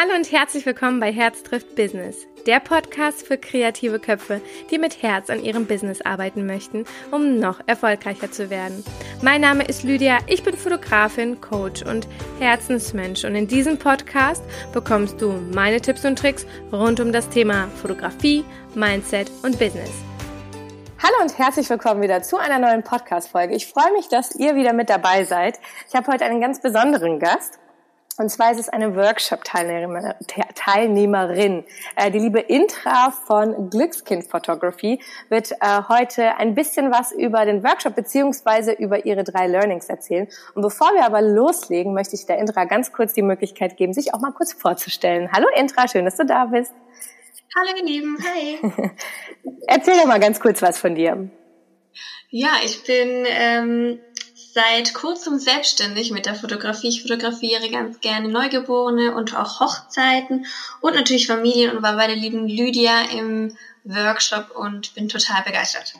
Hallo und herzlich willkommen bei Herz trifft Business, der Podcast für kreative Köpfe, die mit Herz an ihrem Business arbeiten möchten, um noch erfolgreicher zu werden. Mein Name ist Lydia, ich bin Fotografin, Coach und Herzensmensch und in diesem Podcast bekommst du meine Tipps und Tricks rund um das Thema Fotografie, Mindset und Business. Hallo und herzlich willkommen wieder zu einer neuen Podcast-Folge. Ich freue mich, dass ihr wieder mit dabei seid. Ich habe heute einen ganz besonderen Gast. Und zwar ist es eine Workshop-Teilnehmerin. Äh, die liebe Intra von Glückskind Photography wird äh, heute ein bisschen was über den Workshop beziehungsweise über ihre drei Learnings erzählen. Und bevor wir aber loslegen, möchte ich der Intra ganz kurz die Möglichkeit geben, sich auch mal kurz vorzustellen. Hallo Intra, schön, dass du da bist. Hallo ihr Lieben, hi. Erzähl doch mal ganz kurz was von dir. Ja, ich bin ähm, seit kurzem selbstständig mit der Fotografie. Ich fotografiere ganz gerne Neugeborene und auch Hochzeiten und natürlich Familien und war bei der lieben Lydia im Workshop und bin total begeistert.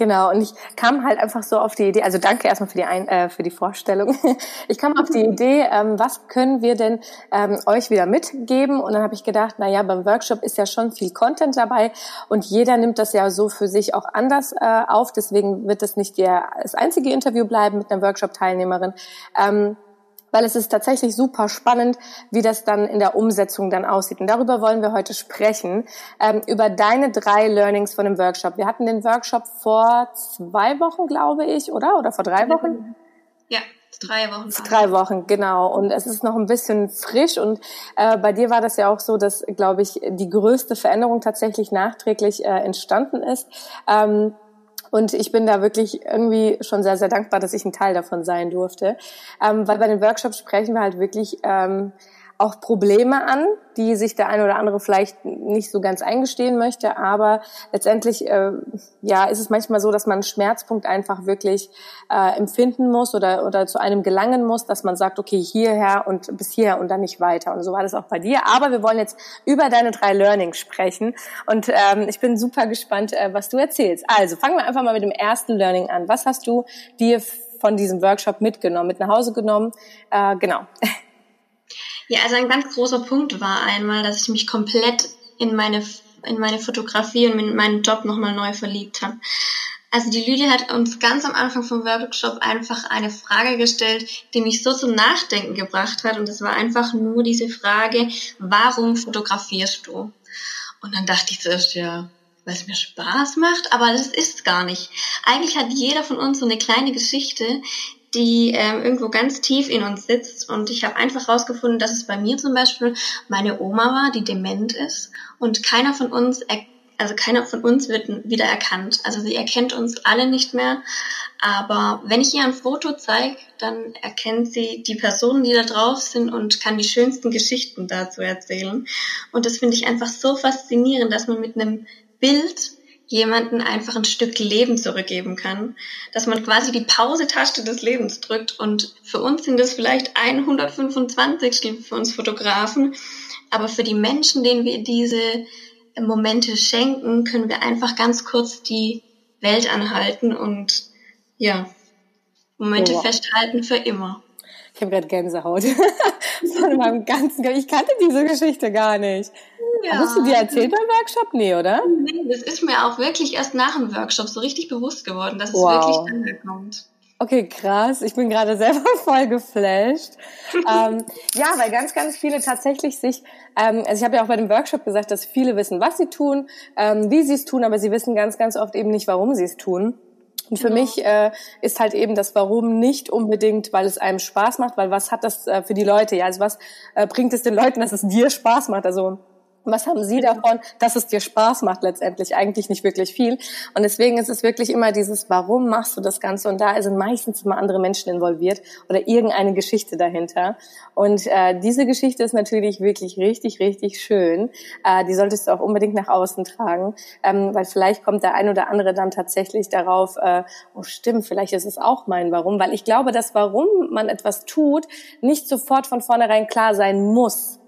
Genau, und ich kam halt einfach so auf die Idee, also danke erstmal für die, Ein äh, für die Vorstellung. Ich kam auf die Idee, ähm, was können wir denn ähm, euch wieder mitgeben? Und dann habe ich gedacht, na ja, beim Workshop ist ja schon viel Content dabei und jeder nimmt das ja so für sich auch anders äh, auf. Deswegen wird das nicht der, das einzige Interview bleiben mit einer Workshop-Teilnehmerin. Ähm, weil es ist tatsächlich super spannend, wie das dann in der Umsetzung dann aussieht. Und darüber wollen wir heute sprechen, ähm, über deine drei Learnings von dem Workshop. Wir hatten den Workshop vor zwei Wochen, glaube ich, oder? Oder vor drei Wochen? Ja, drei Wochen. Drei Wochen, genau. Und es ist noch ein bisschen frisch. Und äh, bei dir war das ja auch so, dass, glaube ich, die größte Veränderung tatsächlich nachträglich äh, entstanden ist. Ähm, und ich bin da wirklich irgendwie schon sehr, sehr dankbar, dass ich ein Teil davon sein durfte. Ähm, weil bei den Workshops sprechen wir halt wirklich ähm, auch Probleme an, die sich der eine oder andere vielleicht nicht so ganz eingestehen möchte. Aber letztendlich, äh, ja, ist es manchmal so, dass man einen Schmerzpunkt einfach wirklich äh, empfinden muss oder, oder zu einem gelangen muss, dass man sagt, okay, hierher und bis hierher und dann nicht weiter. Und so war das auch bei dir. Aber wir wollen jetzt über deine drei Learnings sprechen. Und ähm, ich bin super gespannt, äh, was du erzählst. Also fangen wir einfach mal mit dem ersten Learning an. Was hast du dir von diesem Workshop mitgenommen, mit nach Hause genommen? Äh, genau. Ja, also ein ganz großer Punkt war einmal, dass ich mich komplett in meine, in meine Fotografie und in meinen Job nochmal neu verliebt habe. Also die Lydia hat uns ganz am Anfang vom Workshop einfach eine Frage gestellt, die mich so zum Nachdenken gebracht hat. Und das war einfach nur diese Frage, warum fotografierst du? Und dann dachte ich zuerst, ja, weil es mir Spaß macht, aber das ist gar nicht. Eigentlich hat jeder von uns so eine kleine Geschichte, die ähm, irgendwo ganz tief in uns sitzt. Und ich habe einfach herausgefunden, dass es bei mir zum Beispiel meine Oma war, die dement ist. Und keiner von uns, also keiner von uns wird wieder erkannt. Also sie erkennt uns alle nicht mehr. Aber wenn ich ihr ein Foto zeige, dann erkennt sie die Personen, die da drauf sind und kann die schönsten Geschichten dazu erzählen. Und das finde ich einfach so faszinierend, dass man mit einem Bild jemanden einfach ein Stück Leben zurückgeben kann, dass man quasi die Pause-Taste des Lebens drückt und für uns sind das vielleicht 125 für uns Fotografen, aber für die Menschen, denen wir diese Momente schenken, können wir einfach ganz kurz die Welt anhalten und ja, Momente oh. festhalten für immer. Ich habe gerade Gänsehaut von meinem ganzen. Ich kannte diese Geschichte gar nicht. Ja. Hast du dir erzählt beim Workshop? Nee, oder? Nee, das ist mir auch wirklich erst nach dem Workshop so richtig bewusst geworden, dass wow. es wirklich angekommt. Okay, krass. Ich bin gerade selber voll geflasht. ähm, ja, weil ganz, ganz viele tatsächlich sich, ähm, also ich habe ja auch bei dem Workshop gesagt, dass viele wissen, was sie tun, ähm, wie sie es tun, aber sie wissen ganz, ganz oft eben nicht, warum sie es tun. Und für genau. mich äh, ist halt eben das Warum nicht unbedingt, weil es einem Spaß macht, weil was hat das äh, für die Leute? Ja, also was äh, bringt es den Leuten, dass es dir Spaß macht? Also was haben Sie davon, dass es dir Spaß macht letztendlich? Eigentlich nicht wirklich viel. Und deswegen ist es wirklich immer dieses, warum machst du das Ganze? Und da sind meistens immer andere Menschen involviert oder irgendeine Geschichte dahinter. Und äh, diese Geschichte ist natürlich wirklich richtig, richtig schön. Äh, die solltest du auch unbedingt nach außen tragen, ähm, weil vielleicht kommt der ein oder andere dann tatsächlich darauf, äh, oh stimmt, vielleicht ist es auch mein Warum. Weil ich glaube, dass warum man etwas tut, nicht sofort von vornherein klar sein muss.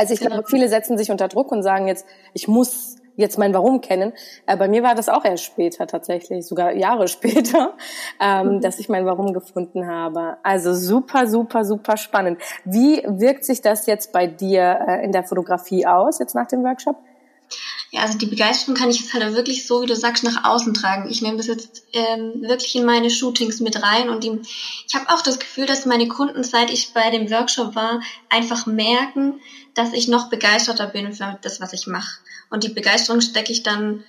Also ich glaube, viele setzen sich unter Druck und sagen jetzt, ich muss jetzt mein Warum kennen. Äh, bei mir war das auch erst später tatsächlich, sogar Jahre später, ähm, mhm. dass ich mein Warum gefunden habe. Also super, super, super spannend. Wie wirkt sich das jetzt bei dir äh, in der Fotografie aus, jetzt nach dem Workshop? Ja, also die Begeisterung kann ich jetzt halt wirklich so, wie du sagst, nach außen tragen. Ich nehme das jetzt ähm, wirklich in meine Shootings mit rein und die, ich habe auch das Gefühl, dass meine Kunden, seit ich bei dem Workshop war, einfach merken, dass ich noch begeisterter bin für das, was ich mache. Und die Begeisterung stecke ich dann,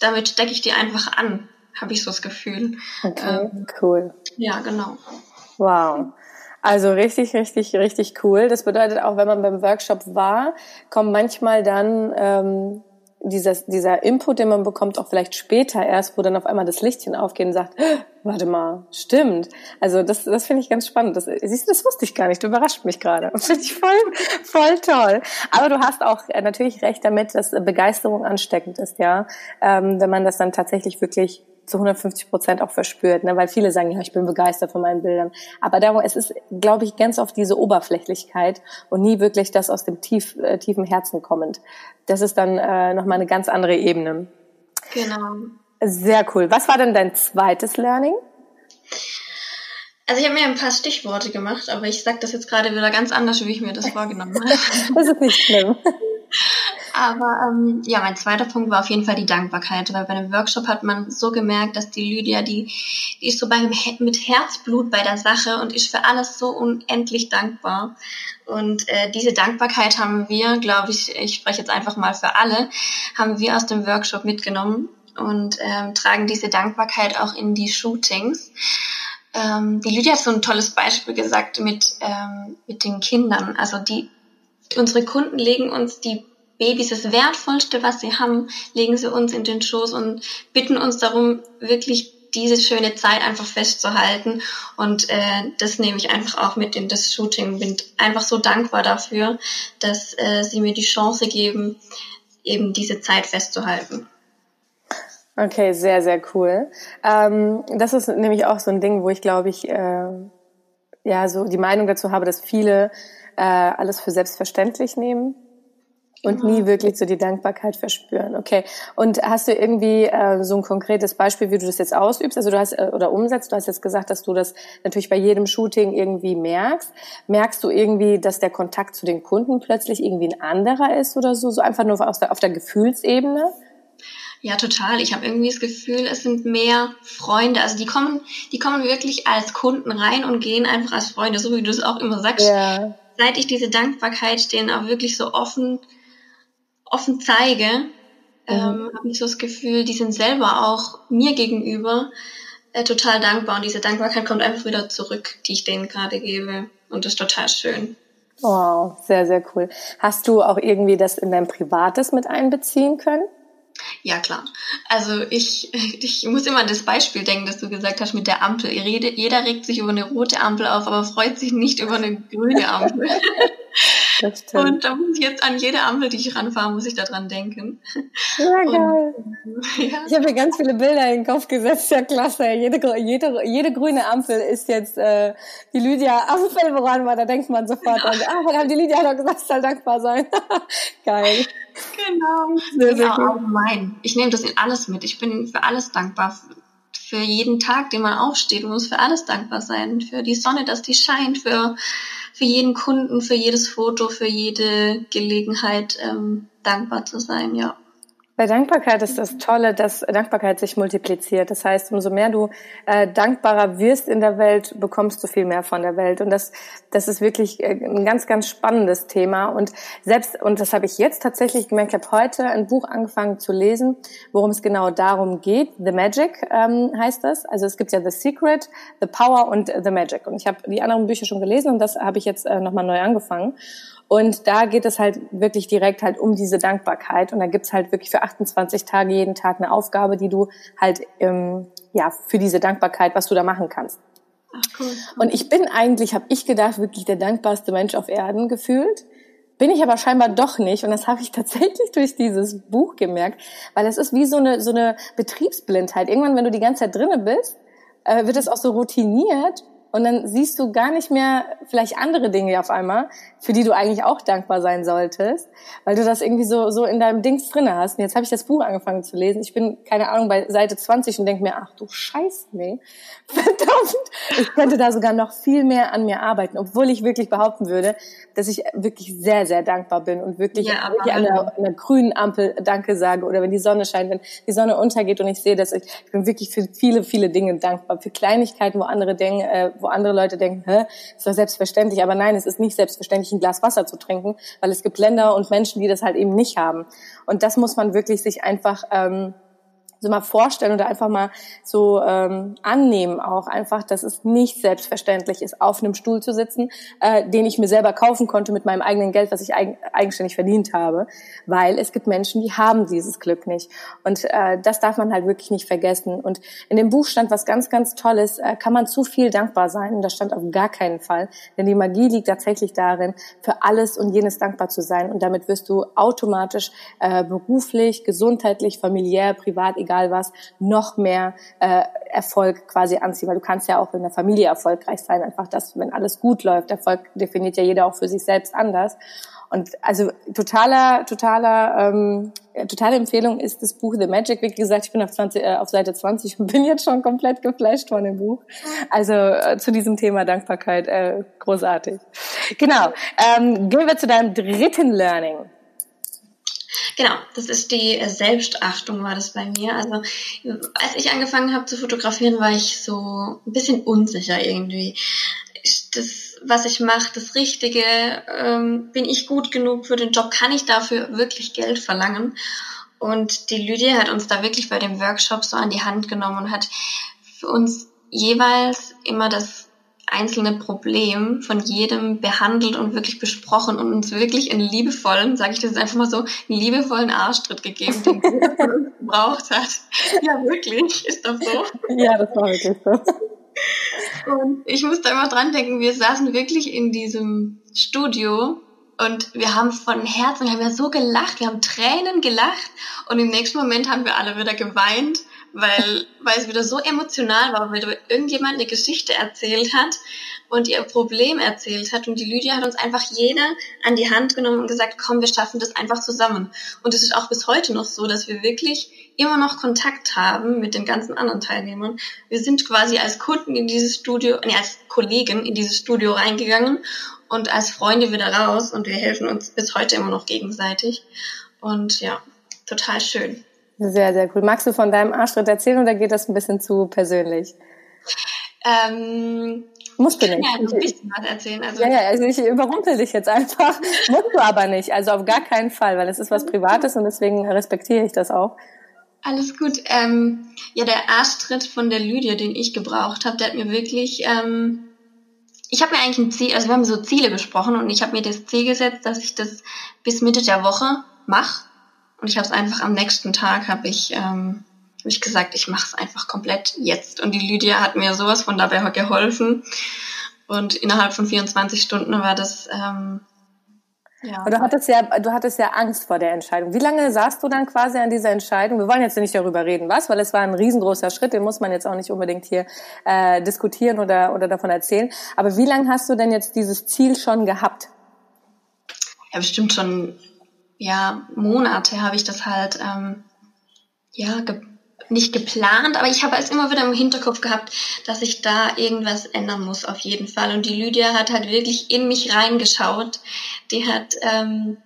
damit stecke ich die einfach an, habe ich so das Gefühl. Okay, ähm, cool. Ja, genau. Wow. Also richtig, richtig, richtig cool. Das bedeutet auch, wenn man beim Workshop war, kommen manchmal dann ähm, dieser, dieser Input, den man bekommt, auch vielleicht später erst, wo dann auf einmal das Lichtchen aufgeht und sagt, warte mal, stimmt. Also das, das finde ich ganz spannend. Das, siehst du, das wusste ich gar nicht. Du überrascht mich gerade. Das finde ich voll, voll toll. Aber du hast auch äh, natürlich recht damit, dass Begeisterung ansteckend ist, ja. Ähm, wenn man das dann tatsächlich wirklich zu 150 Prozent auch verspürt, ne? weil viele sagen, ja, ich bin begeistert von meinen Bildern. Aber darum, es ist, glaube ich, ganz oft diese Oberflächlichkeit und nie wirklich das aus dem tief, äh, tiefen Herzen kommend. Das ist dann äh, nochmal eine ganz andere Ebene. Genau. Sehr cool. Was war denn dein zweites Learning? Also ich habe mir ein paar Stichworte gemacht, aber ich sage das jetzt gerade wieder ganz anders, wie ich mir das vorgenommen habe. das ist nicht schlimm. Aber ähm, ja, mein zweiter Punkt war auf jeden Fall die Dankbarkeit, weil bei einem Workshop hat man so gemerkt, dass die Lydia, die, die ist so bei, mit Herzblut bei der Sache und ist für alles so unendlich dankbar. Und äh, diese Dankbarkeit haben wir, glaube ich, ich spreche jetzt einfach mal für alle, haben wir aus dem Workshop mitgenommen und ähm, tragen diese Dankbarkeit auch in die Shootings. Ähm, die Lydia hat so ein tolles Beispiel gesagt mit, ähm, mit den Kindern. Also die, unsere Kunden legen uns die Babys das Wertvollste, was sie haben, legen sie uns in den Schoß und bitten uns darum, wirklich diese schöne Zeit einfach festzuhalten. Und äh, das nehme ich einfach auch mit in das Shooting. Bin einfach so dankbar dafür, dass äh, sie mir die Chance geben, eben diese Zeit festzuhalten. Okay, sehr, sehr cool. Ähm, das ist nämlich auch so ein Ding, wo ich glaube ich, äh, ja, so die Meinung dazu habe, dass viele äh, alles für selbstverständlich nehmen und nie wirklich so die Dankbarkeit verspüren. Okay. Und hast du irgendwie äh, so ein konkretes Beispiel, wie du das jetzt ausübst? Also du hast äh, oder umsetzt. Du hast jetzt gesagt, dass du das natürlich bei jedem Shooting irgendwie merkst. Merkst du irgendwie, dass der Kontakt zu den Kunden plötzlich irgendwie ein anderer ist oder so? So einfach nur auf der, auf der Gefühlsebene? Ja, total. Ich habe irgendwie das Gefühl, es sind mehr Freunde. Also die kommen, die kommen wirklich als Kunden rein und gehen einfach als Freunde, so wie du es auch immer sagst. Ja. Seit ich diese Dankbarkeit denen auch wirklich so offen offen zeige, mhm. ähm, habe ich so das Gefühl, die sind selber auch mir gegenüber äh, total dankbar und diese Dankbarkeit kommt einfach wieder zurück, die ich denen gerade gebe und das ist total schön. Wow, sehr, sehr cool. Hast du auch irgendwie das in dein Privates mit einbeziehen können? Ja, klar. Also ich, ich muss immer an das Beispiel denken, das du gesagt hast mit der Ampel. Jeder regt sich über eine rote Ampel auf, aber freut sich nicht über eine grüne Ampel. Und da muss ich jetzt an jede Ampel, die ich ranfahre, muss ich daran denken. Ja, geil. ja. Ich habe mir ganz viele Bilder in den Kopf gesetzt. Ja, klasse. Jede, jede, jede grüne Ampel ist jetzt äh, die Lydia Ampel, woran man, da denkt man sofort genau. an, ah, verdammt, die Lydia hat doch gesagt, soll dankbar sein. geil. Genau. Sehr, sehr ja, allgemein. Ich nehme das in alles mit. Ich bin für alles dankbar. Für jeden Tag, den man aufsteht, man muss für alles dankbar sein. Für die Sonne, dass die scheint, für für jeden Kunden, für jedes Foto, für jede Gelegenheit ähm, dankbar zu sein, ja. Bei Dankbarkeit ist das Tolle, dass Dankbarkeit sich multipliziert. Das heißt, umso mehr du äh, dankbarer wirst in der Welt, bekommst du viel mehr von der Welt. Und das, das ist wirklich äh, ein ganz, ganz spannendes Thema. Und selbst, und das habe ich jetzt tatsächlich gemerkt, ich habe heute ein Buch angefangen zu lesen, worum es genau darum geht. The Magic ähm, heißt das. Also es gibt ja The Secret, The Power und The Magic. Und ich habe die anderen Bücher schon gelesen und das habe ich jetzt äh, nochmal neu angefangen. Und da geht es halt wirklich direkt halt um diese Dankbarkeit. Und da gibt's halt wirklich für 28 Tage jeden Tag eine Aufgabe, die du halt ähm, ja für diese Dankbarkeit, was du da machen kannst. Ach, cool. Und ich bin eigentlich, habe ich gedacht, wirklich der dankbarste Mensch auf Erden gefühlt. Bin ich aber scheinbar doch nicht. Und das habe ich tatsächlich durch dieses Buch gemerkt, weil es ist wie so eine, so eine Betriebsblindheit. Irgendwann, wenn du die ganze Zeit drinne bist, äh, wird es auch so routiniert und dann siehst du gar nicht mehr vielleicht andere Dinge auf einmal, für die du eigentlich auch dankbar sein solltest, weil du das irgendwie so so in deinem Dings drinne hast. Und jetzt habe ich das Buch angefangen zu lesen. Ich bin keine Ahnung bei Seite 20 und denke mir, ach du Scheiße, nee, verdammt, ich könnte da sogar noch viel mehr an mir arbeiten, obwohl ich wirklich behaupten würde, dass ich wirklich sehr sehr dankbar bin und wirklich, ja, wirklich an, der, an der grünen Ampel Danke sage oder wenn die Sonne scheint, wenn die Sonne untergeht und ich sehe, dass ich, ich bin wirklich für viele viele Dinge dankbar, für Kleinigkeiten, wo andere denken, äh, wo andere Leute denken, hä, ist doch selbstverständlich. Aber nein, es ist nicht selbstverständlich, ein Glas Wasser zu trinken, weil es gibt Länder und Menschen, die das halt eben nicht haben. Und das muss man wirklich sich einfach ähm, so mal vorstellen oder einfach mal so ähm, annehmen auch einfach, dass es nicht selbstverständlich ist, auf einem Stuhl zu sitzen, äh, den ich mir selber kaufen konnte mit meinem eigenen Geld, was ich eig eigenständig verdient habe, weil es gibt Menschen, die haben dieses Glück nicht. Und äh, das darf man halt wirklich nicht vergessen. Und in dem Buch stand was ganz, ganz Tolles: äh, Kann man zu viel dankbar sein? Und das stand auf gar keinen Fall, denn die Magie liegt tatsächlich darin, für alles und jenes dankbar zu sein. Und damit wirst du automatisch äh, beruflich, gesundheitlich, familiär, privat egal was, noch mehr äh, Erfolg quasi anziehen. Weil du kannst ja auch in der Familie erfolgreich sein. Einfach das, wenn alles gut läuft. Erfolg definiert ja jeder auch für sich selbst anders. Und also totaler, totaler, ähm, totale Empfehlung ist das Buch The Magic. Wie gesagt, ich bin auf, 20, äh, auf Seite 20 und bin jetzt schon komplett geflasht von dem Buch. Also äh, zu diesem Thema Dankbarkeit äh, großartig. Genau. Ähm, gehen wir zu deinem dritten Learning. Genau, das ist die Selbstachtung, war das bei mir. Also als ich angefangen habe zu fotografieren, war ich so ein bisschen unsicher irgendwie. Das, was ich mache, das Richtige, ähm, bin ich gut genug für den Job, kann ich dafür wirklich Geld verlangen? Und die Lydia hat uns da wirklich bei dem Workshop so an die Hand genommen und hat für uns jeweils immer das einzelne Problem von jedem behandelt und wirklich besprochen und uns wirklich einen liebevollen, sage ich das jetzt einfach mal so, einen liebevollen Arschtritt gegeben, den jeder von uns gebraucht hat. Ja, wirklich, ist doch so. Ja, das war wirklich so. Und ich musste immer dran denken, wir saßen wirklich in diesem Studio und wir haben von Herzen, wir haben ja so gelacht, wir haben Tränen gelacht und im nächsten Moment haben wir alle wieder geweint weil, weil es wieder so emotional war, weil irgendjemand eine Geschichte erzählt hat und ihr Problem erzählt hat und die Lydia hat uns einfach jeder an die Hand genommen und gesagt, komm, wir schaffen das einfach zusammen. Und es ist auch bis heute noch so, dass wir wirklich immer noch Kontakt haben mit den ganzen anderen Teilnehmern. Wir sind quasi als Kunden in dieses Studio, nee, als Kollegen in dieses Studio reingegangen und als Freunde wieder raus und wir helfen uns bis heute immer noch gegenseitig. Und ja, total schön. Sehr, sehr cool. Magst du von deinem Arschtritt erzählen oder geht das ein bisschen zu persönlich? Ähm, Musst du nicht. Ja, bisschen was erzählen. Also ja, ja, also ich überrumpel dich jetzt einfach. Musst du aber nicht. Also auf gar keinen Fall, weil es ist was Privates und deswegen respektiere ich das auch. Alles gut. Ähm, ja, der Arschtritt von der Lydia, den ich gebraucht habe, der hat mir wirklich... Ähm, ich habe mir eigentlich ein Ziel, also wir haben so Ziele besprochen und ich habe mir das Ziel gesetzt, dass ich das bis Mitte der Woche mache und ich habe es einfach am nächsten Tag, habe ich, ähm, hab ich gesagt, ich mache es einfach komplett jetzt. Und die Lydia hat mir sowas von dabei geholfen. Und innerhalb von 24 Stunden war das... Ähm, ja. du hattest ja, du hattest ja Angst vor der Entscheidung. Wie lange saßt du dann quasi an dieser Entscheidung? Wir wollen jetzt nicht darüber reden, was, weil es war ein riesengroßer Schritt, den muss man jetzt auch nicht unbedingt hier äh, diskutieren oder, oder davon erzählen. Aber wie lange hast du denn jetzt dieses Ziel schon gehabt? Ja, bestimmt schon ja, Monate habe ich das halt, ähm, ja, ge nicht geplant, aber ich habe es immer wieder im Hinterkopf gehabt, dass ich da irgendwas ändern muss, auf jeden Fall. Und die Lydia hat halt wirklich in mich reingeschaut. Die hat, ähm,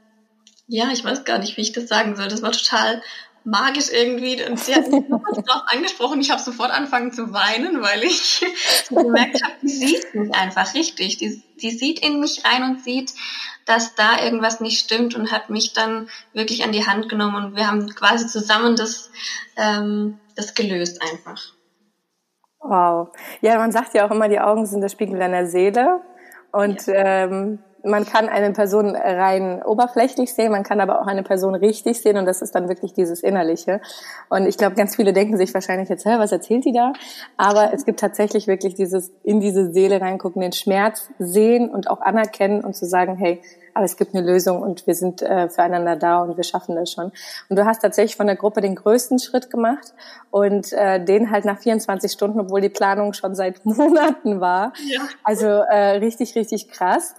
ja, ich weiß gar nicht, wie ich das sagen soll. Das war total magisch irgendwie. Und sie hat mich drauf angesprochen. Ich habe sofort angefangen zu weinen, weil ich gemerkt habe, die sieht mich einfach richtig. Die, die sieht in mich rein und sieht, dass da irgendwas nicht stimmt und hat mich dann wirklich an die Hand genommen und wir haben quasi zusammen das, ähm, das gelöst einfach. Wow. Ja, man sagt ja auch immer, die Augen sind der Spiegel deiner Seele. Und ja. ähm, man kann eine Person rein oberflächlich sehen, man kann aber auch eine Person richtig sehen und das ist dann wirklich dieses Innerliche. Und ich glaube, ganz viele denken sich wahrscheinlich jetzt, hä, was erzählt die da? Aber es gibt tatsächlich wirklich dieses in diese Seele reingucken, den Schmerz sehen und auch anerkennen und zu sagen, hey, aber es gibt eine Lösung und wir sind äh, füreinander da und wir schaffen das schon. Und du hast tatsächlich von der Gruppe den größten Schritt gemacht und äh, den halt nach 24 Stunden, obwohl die Planung schon seit Monaten war. Ja. Also äh, richtig, richtig krass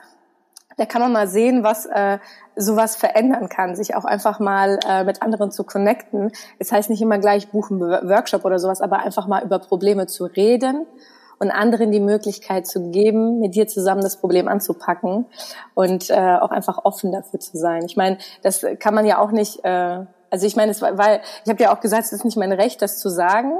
da kann man mal sehen, was äh, sowas verändern kann, sich auch einfach mal äh, mit anderen zu connecten. Das heißt nicht immer gleich buchen Workshop oder sowas, aber einfach mal über Probleme zu reden und anderen die Möglichkeit zu geben, mit dir zusammen das Problem anzupacken und äh, auch einfach offen dafür zu sein. Ich meine, das kann man ja auch nicht. Äh, also ich meine, es war, weil ich habe ja auch gesagt, es ist nicht mein Recht, das zu sagen,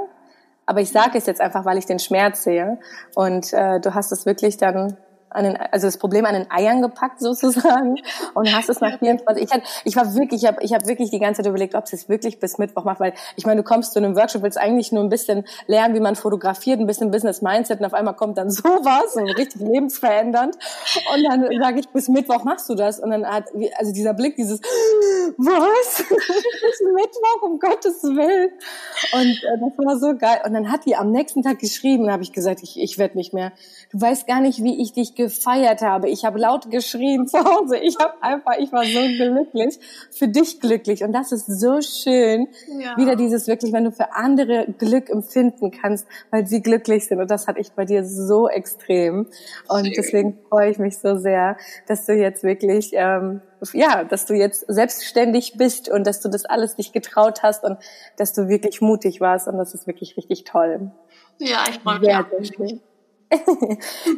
aber ich sage es jetzt einfach, weil ich den Schmerz sehe. Und äh, du hast es wirklich dann an den, also das Problem an den Eiern gepackt sozusagen und hast es nach 24. Ich, hatte, ich war wirklich, ich habe ich hab wirklich die ganze Zeit überlegt, ob es jetzt wirklich bis Mittwoch macht, weil ich meine, du kommst zu einem Workshop, willst eigentlich nur ein bisschen lernen, wie man fotografiert, ein bisschen Business Mindset und auf einmal kommt dann sowas, so richtig lebensverändernd und dann sage ich, bis Mittwoch machst du das und dann hat, also dieser Blick, dieses, was? bis Mittwoch, um Gottes Willen. Und äh, das war so geil. Und dann hat die am nächsten Tag geschrieben, habe ich gesagt, ich, ich werde nicht mehr. Du weißt gar nicht, wie ich dich gefeiert habe. Ich habe laut geschrien zu Hause. Ich habe einfach, ich war so glücklich, für dich glücklich. Und das ist so schön. Ja. Wieder dieses wirklich, wenn du für andere Glück empfinden kannst, weil sie glücklich sind. Und das hatte ich bei dir so extrem. Und deswegen freue ich mich so sehr, dass du jetzt wirklich, ähm, ja, dass du jetzt selbstständig bist und dass du das alles nicht getraut hast und dass du wirklich mutig warst. Und das ist wirklich richtig toll. Ja, ich freue mich. Sehr, sehr schön.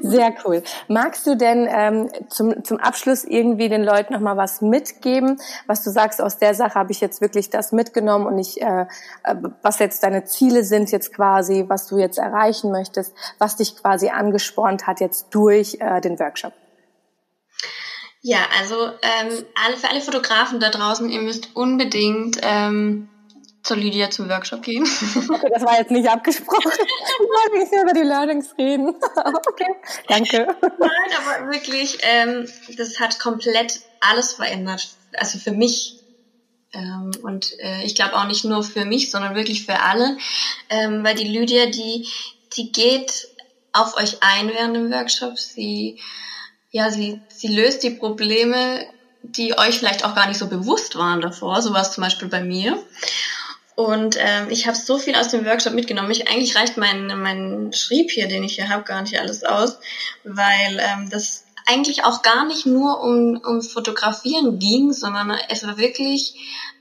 Sehr cool. Magst du denn ähm, zum, zum Abschluss irgendwie den Leuten noch mal was mitgeben, was du sagst, aus der Sache habe ich jetzt wirklich das mitgenommen und ich, äh, äh, was jetzt deine Ziele sind jetzt quasi, was du jetzt erreichen möchtest, was dich quasi angespornt hat jetzt durch äh, den Workshop? Ja, also ähm, alle, für alle Fotografen da draußen, ihr müsst unbedingt ähm, zur Lydia zum Workshop gehen. Okay, das war jetzt nicht abgesprochen. Ich wollte nicht über die Learnings reden. Okay, danke. Nein, aber wirklich, ähm, das hat komplett alles verändert. Also für mich. Ähm, und äh, ich glaube auch nicht nur für mich, sondern wirklich für alle. Ähm, weil die Lydia, die, die geht auf euch ein während dem Workshop. Sie, ja, sie, sie löst die Probleme, die euch vielleicht auch gar nicht so bewusst waren davor. So war es zum Beispiel bei mir. Und ähm, ich habe so viel aus dem Workshop mitgenommen. Ich, eigentlich reicht mein, mein Schrieb hier, den ich hier habe, gar nicht alles aus, weil ähm, das eigentlich auch gar nicht nur um, um Fotografieren ging, sondern es war wirklich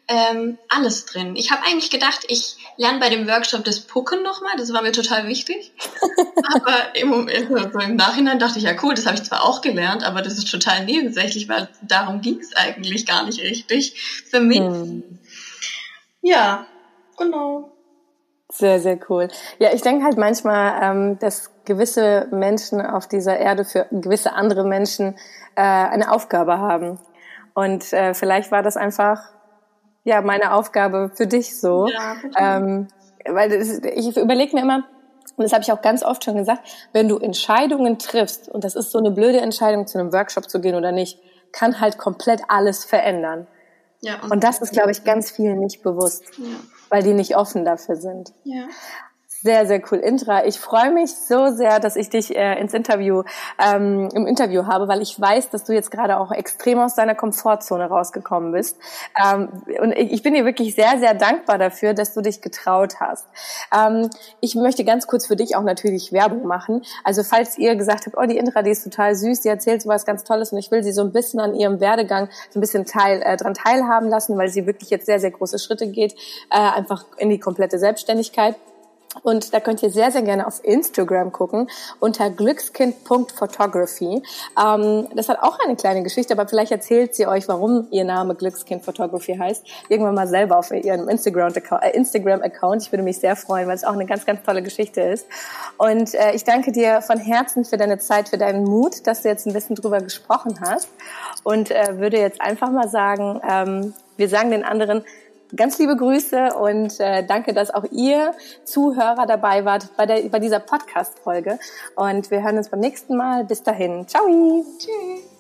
ähm, alles drin. Ich habe eigentlich gedacht, ich lerne bei dem Workshop das Pucken nochmal, das war mir total wichtig. aber im, also im Nachhinein dachte ich, ja cool, das habe ich zwar auch gelernt, aber das ist total nebensächlich, weil darum ging es eigentlich gar nicht richtig für mich. Hm. Ja, Genau. Sehr, sehr cool. Ja, ich denke halt manchmal, ähm, dass gewisse Menschen auf dieser Erde für gewisse andere Menschen äh, eine Aufgabe haben. Und äh, vielleicht war das einfach ja meine Aufgabe für dich so. Ja, ähm, weil das, ich überlege mir immer, und das habe ich auch ganz oft schon gesagt, wenn du Entscheidungen triffst, und das ist so eine blöde Entscheidung, zu einem Workshop zu gehen oder nicht, kann halt komplett alles verändern. Ja, und, und das ist, glaube ich, ganz vielen nicht bewusst. Ja weil die nicht offen dafür sind. Ja. Sehr, sehr cool. Intra, ich freue mich so sehr, dass ich dich äh, ins Interview, ähm, im Interview habe, weil ich weiß, dass du jetzt gerade auch extrem aus deiner Komfortzone rausgekommen bist. Ähm, und ich bin dir wirklich sehr, sehr dankbar dafür, dass du dich getraut hast. Ähm, ich möchte ganz kurz für dich auch natürlich Werbung machen. Also falls ihr gesagt habt, oh, die Intra, die ist total süß, die erzählt so was ganz Tolles und ich will sie so ein bisschen an ihrem Werdegang so ein bisschen teil, äh, dran teilhaben lassen, weil sie wirklich jetzt sehr, sehr große Schritte geht, äh, einfach in die komplette Selbstständigkeit. Und da könnt ihr sehr, sehr gerne auf Instagram gucken unter glückskind.photography. Ähm, das hat auch eine kleine Geschichte, aber vielleicht erzählt sie euch, warum ihr Name Glückskind Photography heißt. Irgendwann mal selber auf ihrem Instagram-Account. Äh, Instagram. Ich würde mich sehr freuen, weil es auch eine ganz, ganz tolle Geschichte ist. Und äh, ich danke dir von Herzen für deine Zeit, für deinen Mut, dass du jetzt ein bisschen drüber gesprochen hast. Und äh, würde jetzt einfach mal sagen, ähm, wir sagen den anderen, ganz liebe Grüße und äh, danke, dass auch ihr Zuhörer dabei wart bei, der, bei dieser Podcast-Folge. Und wir hören uns beim nächsten Mal. Bis dahin. Ciao. Tschüss.